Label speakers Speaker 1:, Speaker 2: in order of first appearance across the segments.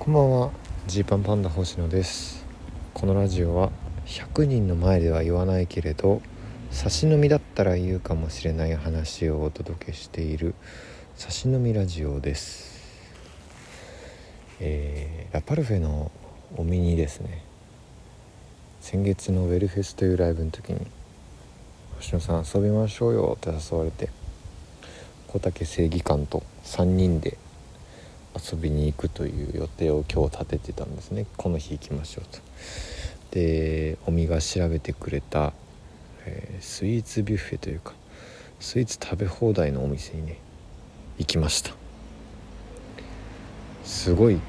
Speaker 1: こんばんは。ジーパンパンダ星野です。このラジオは100人の前では言わないけれど差し飲みだったら言うかもしれない話をお届けしている差し飲みラジオです。えー、ラパルフェのお見にですね。先月のウェルフェスというライブの時に「星野さん遊びましょうよ」って誘われて小竹正義感と3人で遊びに行くという予定を今日立ててたんですねこの日行きましょうと。でおみが調べてくれた、えー、スイーツビュッフェというかスイーツ食べ放題のお店にね行きましたすごい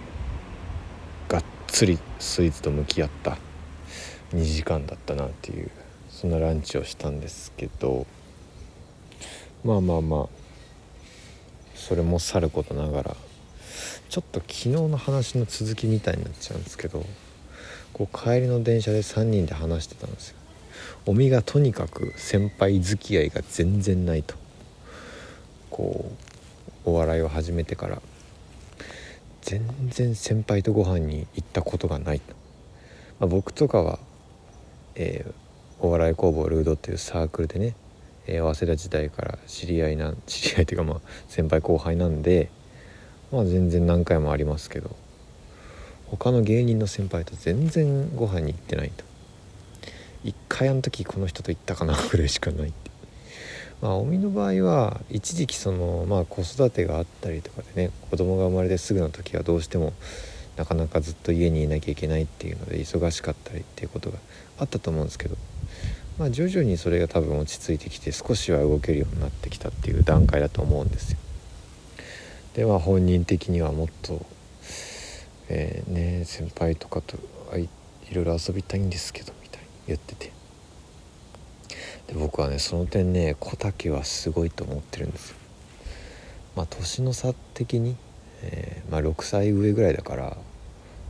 Speaker 1: がっつりスイーツと向き合った2時間だったなっていうそんなランチをしたんですけどまあまあまあそれもさることながらちょっと昨日の話の続きみたいになっちゃうんですけどこう帰りの電車で3人で話してたんですよ。おみがとにかく先輩付き合いが全然ないと。こうお笑いを始めてから。全然先輩とご飯に行ったことがないと、まあ、僕とかは、えー、お笑い工房ルードっていうサークルでね、えー、早稲田時代から知り合いな知り合いというかまあ先輩後輩なんでまあ全然何回もありますけど他の芸人の先輩と全然ご飯に行ってないと一回あの時この人と行ったかなぐらいしかないってまあおみの場合は一時期そのまあ子育てがあったりとかでね子供が生まれてすぐの時はどうしてもなかなかずっと家にいなきゃいけないっていうので忙しかったりっていうことがあったと思うんですけどまあ徐々にそれが多分落ち着いてきて少しは動けるようになってきたっていう段階だと思うんですよ。でまあ本人的にはもっと、えー、ね先輩とかといろいろ遊びたいんですけどみたいに言っててで僕はねその点ね小竹はすごいと思ってるんですよ。まあ年の差的に、えー、まあ、6歳上ぐらいだから、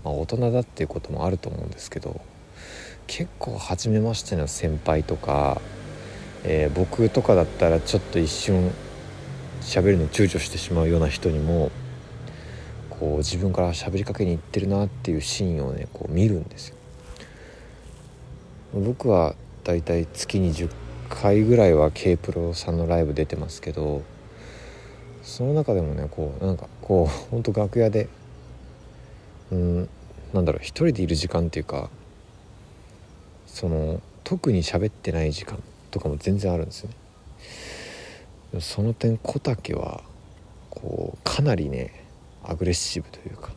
Speaker 1: まあ、大人だっていうこともあると思うんですけど結構初めましての先輩とか、えー、僕とかだったらちょっと一瞬喋るの躊躇してしまうような人にもこう自分から喋りかけに行ってるなっていうシーンをねこう見るんですよ。僕はだいたい月に10回ぐらいは K プロさんのライブ出てますけどその中でもねこうなんかこうほんと楽屋でうんなんだろう一人でいる時間っていうかその特に喋ってない時間とかも全然あるんですよね。その点小竹はこうかなりねアグレッシブというか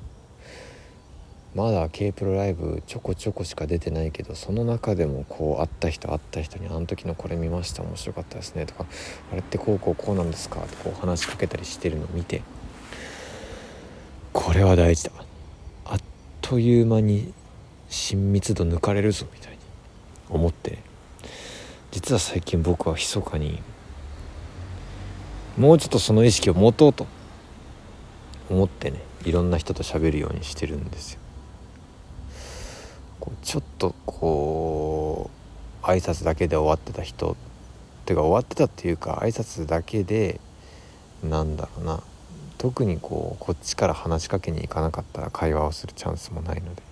Speaker 1: まだ K プロライブちょこちょこしか出てないけどその中でもこう会った人会った人に「あの時のこれ見ました面白かったですね」とか「あれってこうこうこうなんですか」とこう話しかけたりしてるのを見て。これは大事だ。あっという間に親密度抜かれるぞみたいに思って。実は最近僕は密かにもうちょっとその意識を持とうと。思ってねいろんな人と喋るようにしてるんですよ。ちょっとこう挨拶だけで終わってた人ってか終わってたっていうか挨拶だけでなんだろうな。特にこうこっちから話しかけに行かなかったら会話をするチャンスもないので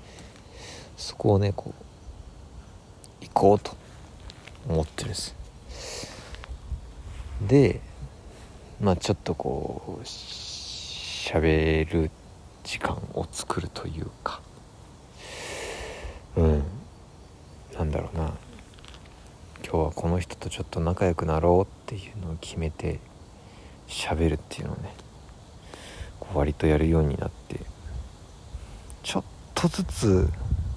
Speaker 1: そこをねこう行こうと思ってるんです。でまあちょっとこう喋る時間を作るというか。うん。なんだろうな。今日はこの人とちょっと仲良くなろうっていうのを決めて喋るっていうのをねこう割とやるようになって。ちょっとずつ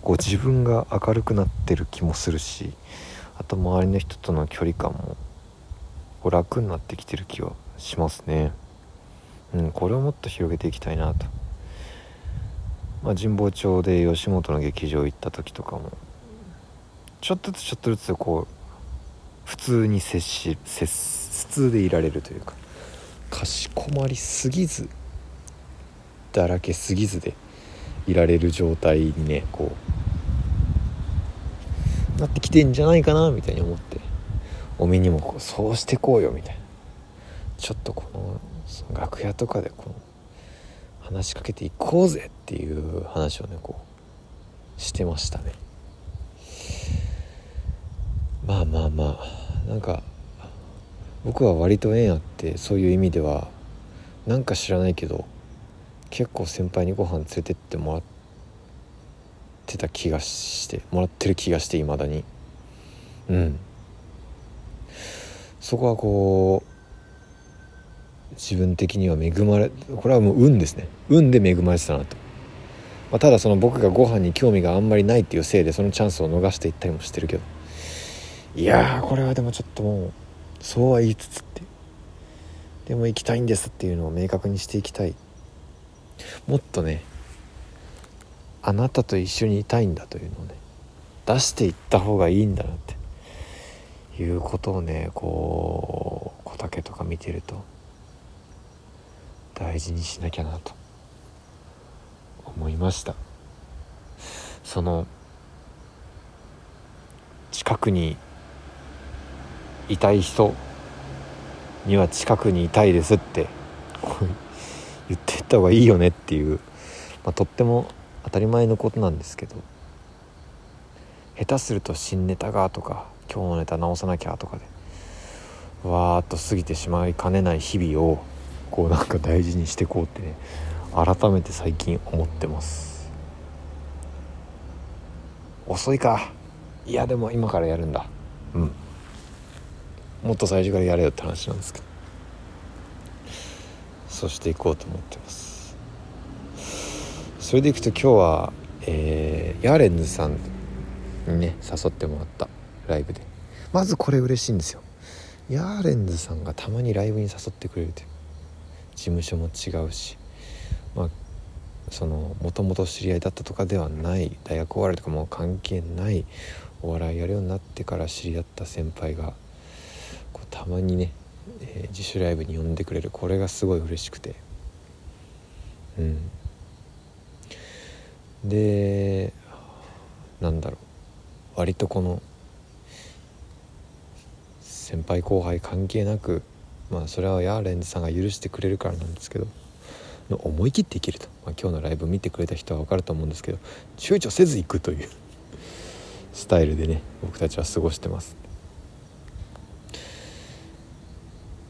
Speaker 1: こう自分が明るくなってる気もするしあと周りの人との距離感もこう楽になってきてる気はしますね。うんこれをもっと広げていきたいなと。まあ神保町で吉本の劇場行った時とかもちょっとずつちょっとずつこう普通に接し接普通でいられるというかかしこまりすぎずだらけすぎずでいられる状態にねこうなってきてんじゃないかなみたいに思っておみにもこうそうしてこうよみたいな。ちょっとこの楽屋とかでこの話しかけていこうぜっていう話をねこうしてましたね。まあまあまあなんか僕は割と縁あってそういう意味ではなんか知らないけど結構先輩にご飯連れてってもらってた気がしてもらってる気がしていまだに。うん。そこはこう自分的には恵まれこれはもう運ですね。運で恵まれてたなと、まあ、ただその僕がご飯に興味があんまりないっていうせいでそのチャンスを逃していったりもしてるけど。いやこれはでもちょっともうそうは言いつつって。でも行きたいんですっていうのを明確にしていきたい。もっとねあなたと一緒にいたいんだというのをね出していった方がいいんだなって。いうことをねこう小竹とか見てると大事にしなきゃなと思いました。その近くにいたい人には近くにいたいですって言ってった方がいいよねっていう、まあ、とっても当たり前のことなんですけど下手すると新ネタがとか今日のネタ直さなきゃとかでわーっと過ぎてしまいかねない日々をこうなんか大事にしていこうってね改めて最近思ってます。遅いか。いやでも今からやるんだ。うん。もっと最初からやれよって話なんですけど。そしていこうと思ってます。それでいくと今日は、えー、ヤーレンズさんにね誘ってもらったライブで。まずこれ嬉しいんですよ。ヤーレンズさんがたまにライブに誘ってくれるという事務所も違うしまあそのもともと知り合いだったとかではない大学お笑いとかも関係ないお笑いやるようになってから知り合った先輩がこうたまにね、えー、自主ライブに呼んでくれる。これがすごい嬉しくて。うん。でなんだろう。割とこの先輩後輩関係なくまあそれはヤーレンズさんが許してくれるからなんですけど思い切っていけると、まあ、今日のライブ見てくれた人は分かると思うんですけど躊躇せず行くという スタイルでね僕たちは過ごしてます、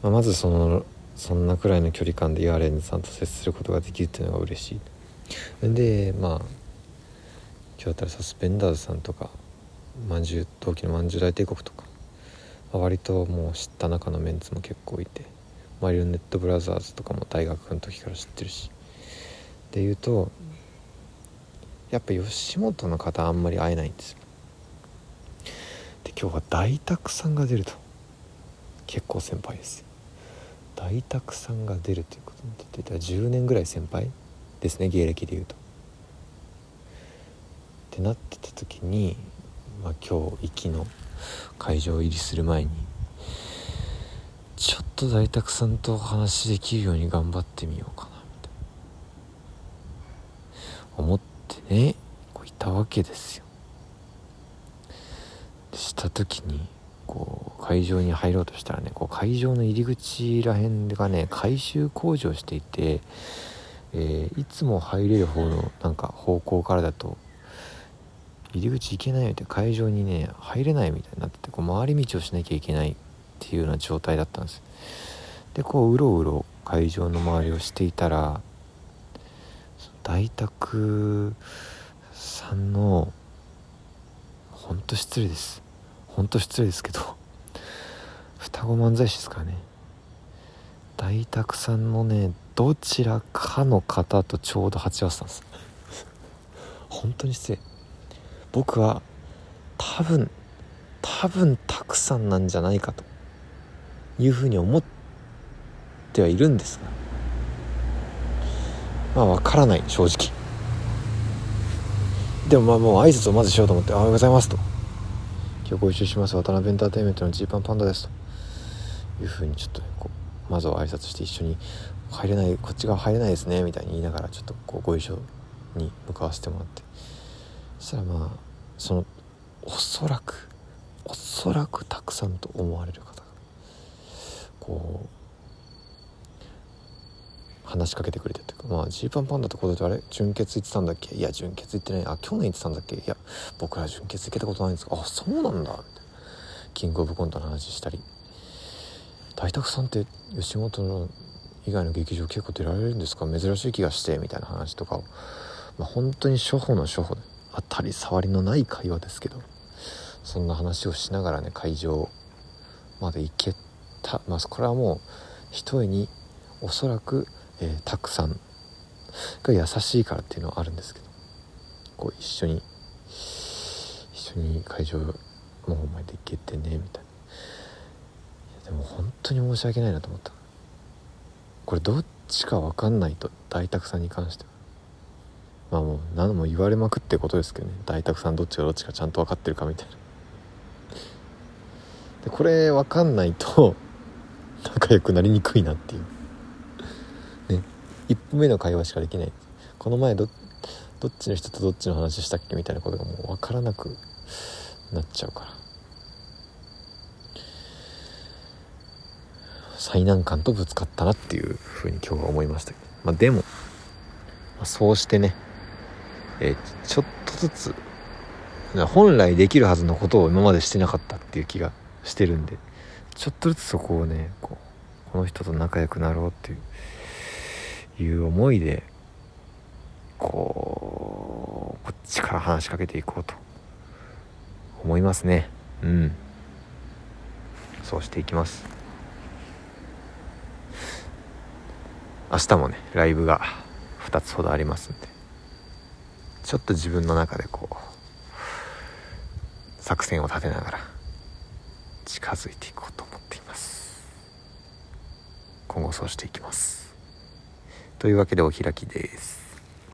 Speaker 1: まあ、まずそのそんなくらいの距離感でヤーレンズさんと接することができるっていうのが嬉しい。でまあ今日だったらサスペンダーズさんとかまんじゅう同期のまんじゅう大帝国とか割ともう知った中のメンツも結構いてマリオネットブラザーズとかも大学の時から知ってるし。でいうとやっぱ吉本の方あんまり会えないんですよ。で今日は大沢さんが出ると。結構先輩です大沢さんが出るということになってたら10年ぐらい先輩ですね芸歴でいうと。ってなってた時に、まあ、今日行きの会場入りする前にちょっと大沢さんとお話できるように頑張ってみようかなみたいな。思ってねこういたわけですよ。した時にこう会場に入ろうとしたらねこう会場の入り口らへんがね改修工事をしていて、えー、いつも入れる方のなんか方向からだと入り口行けないよって会場にね入れないみたいになっててこう回り道をしなきゃいけないっていうような状態だったんです。でこううろうろ会場の周りをしていたら大沢さんのほんと失礼です。ほんと失礼ですけど双子漫才師ですからね。大沢さんのねどちらかの方とちょうど鉢合わせたんです。本当に失礼。僕は多分多分たくさんなんじゃないかというふうに思ってはいるんですがまあ分からない正直。でもまあもう挨拶をまずしようと思って「おはようございます」と「今日ご一緒します渡辺エンターテインメントのジーパンパンダです」と。いうふうにちょっとこうまずは挨拶して一緒に「入れないこっち側入れないですね」みたいに言いながらちょっとこうご一緒に向かわせてもらって。そしたらまあそのおそらくおそらくたくさんと思われる方がこう話しかけてくれてというかまあジーパンパンダってことであれ純潔行ってたんだっけ？いや純潔行ってない。あ去年行ってたんだっけ？いや僕ら純潔行けたことないんですか？あそうなんだ。みたいなキングオブコントの話したり大沢さんって吉本の以外の劇場結構出られるんですか？珍しい気がしてみたいな話とかを、まあ、本当に初歩の初歩で。当たり障りのない会話ですけどそんな話をしながらね会場まで行けた。まあこれはもう一重におそらく、えー、たくさんが優しいからっていうのはあるんですけどこう一緒に一緒に会場の方まで行けてねみたいな。でも本当に申し訳ないなと思った。これどっちか分かんないと大沢さんに関しては。まあもう何も言われまくってことですけどね。大沢さんどっちがどっちかちゃんと分かってるかみたいな。でこれ分かんないと 仲良くなりにくいなっていう。ね。一歩目の会話しかできない。この前どどっちの人とどっちの話したっけみたいなことがもう分からなくなっちゃうから。最難関とぶつかったなっていうふうに今日は思いましたけど、まあ、でも、まあ、そうしてね、えー、ちょっとずつ本来できるはずのことを今までしてなかったっていう気がしてるんでちょっとずつそこをねこうこの人と仲良くなろうっていういう思いでこうこっちから話しかけていこうと思いますね。うん。そうしていきます。明日もねライブが2つほどありますんで。ちょっと自分の中でこう作戦を立てながら近づいていこうと思っています。今後そうしていきます。というわけでお開きです。